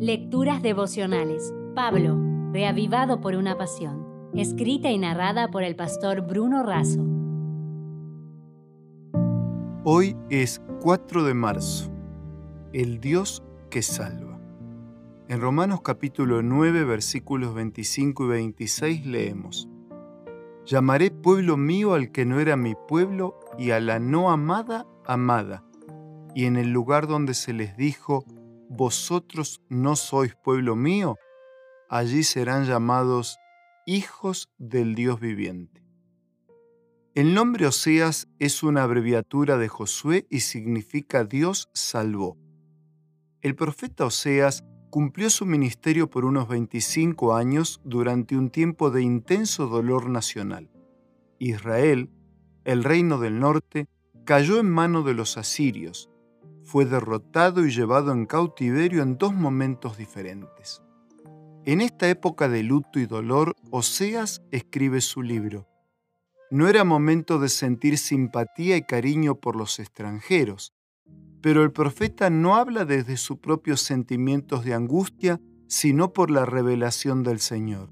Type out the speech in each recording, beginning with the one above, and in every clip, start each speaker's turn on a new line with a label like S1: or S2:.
S1: Lecturas devocionales. Pablo, reavivado por una pasión. Escrita y narrada por el pastor Bruno Razo.
S2: Hoy es 4 de marzo. El Dios que salva. En Romanos capítulo 9 versículos 25 y 26 leemos. Llamaré pueblo mío al que no era mi pueblo y a la no amada amada. Y en el lugar donde se les dijo, vosotros no sois pueblo mío, allí serán llamados hijos del Dios viviente. El nombre Oseas es una abreviatura de Josué y significa Dios salvó. El profeta Oseas cumplió su ministerio por unos 25 años durante un tiempo de intenso dolor nacional. Israel, el reino del norte, cayó en mano de los asirios, fue derrotado y llevado en cautiverio en dos momentos diferentes. En esta época de luto y dolor, Oseas escribe su libro. No era momento de sentir simpatía y cariño por los extranjeros, pero el profeta no habla desde sus propios sentimientos de angustia, sino por la revelación del Señor.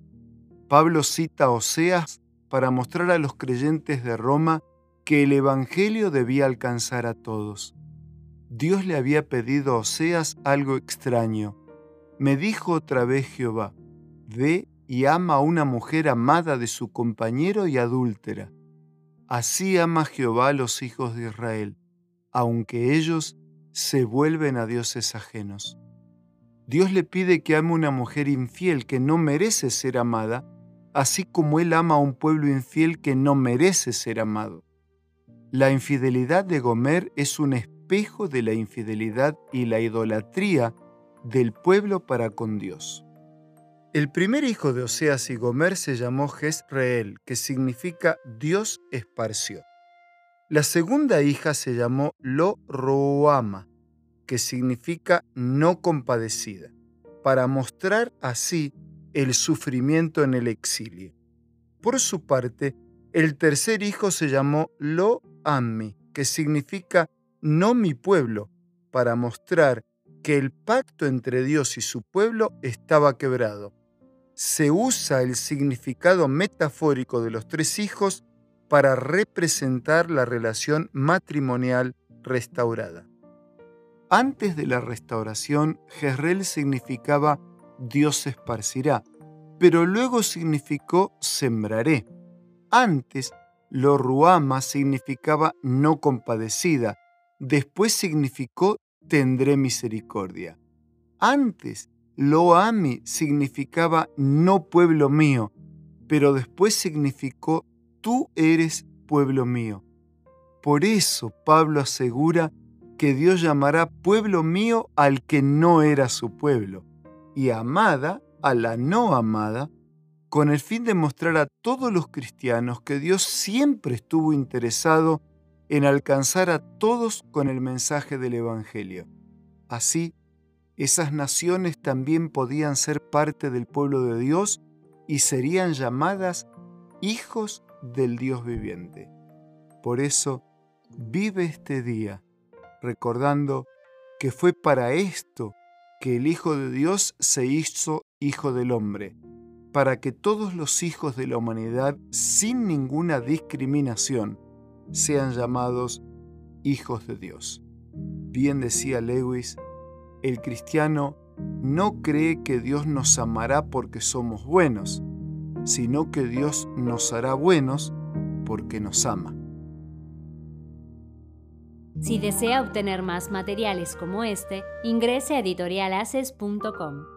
S2: Pablo cita a Oseas para mostrar a los creyentes de Roma que el Evangelio debía alcanzar a todos. Dios le había pedido a Oseas algo extraño. Me dijo otra vez Jehová, ve y ama a una mujer amada de su compañero y adúltera. Así ama Jehová a los hijos de Israel, aunque ellos se vuelven a dioses ajenos. Dios le pide que ame a una mujer infiel que no merece ser amada, así como Él ama a un pueblo infiel que no merece ser amado. La infidelidad de Gomer es un de la infidelidad y la idolatría del pueblo para con Dios. El primer hijo de Oseas y Gomer se llamó Jezreel, que significa Dios esparció. La segunda hija se llamó Lo Roama, que significa no compadecida, para mostrar así el sufrimiento en el exilio. Por su parte, el tercer hijo se llamó Lo Ammi, que significa no mi pueblo, para mostrar que el pacto entre Dios y su pueblo estaba quebrado. Se usa el significado metafórico de los tres hijos para representar la relación matrimonial restaurada. Antes de la restauración, Jezreel significaba Dios esparcirá, pero luego significó sembraré. Antes, lo ruama significaba no compadecida, después significó tendré misericordia. Antes, lo ami significaba no pueblo mío, pero después significó tú eres pueblo mío. Por eso Pablo asegura que Dios llamará pueblo mío al que no era su pueblo, y amada a la no amada, con el fin de mostrar a todos los cristianos que Dios siempre estuvo interesado en alcanzar a todos con el mensaje del Evangelio. Así, esas naciones también podían ser parte del pueblo de Dios y serían llamadas hijos del Dios viviente. Por eso, vive este día recordando que fue para esto que el Hijo de Dios se hizo Hijo del Hombre, para que todos los hijos de la humanidad, sin ninguna discriminación, sean llamados hijos de Dios. Bien decía Lewis, el cristiano no cree que Dios nos amará porque somos buenos, sino que Dios nos hará buenos porque nos ama.
S1: Si desea obtener más materiales como este, ingrese a editorialaces.com.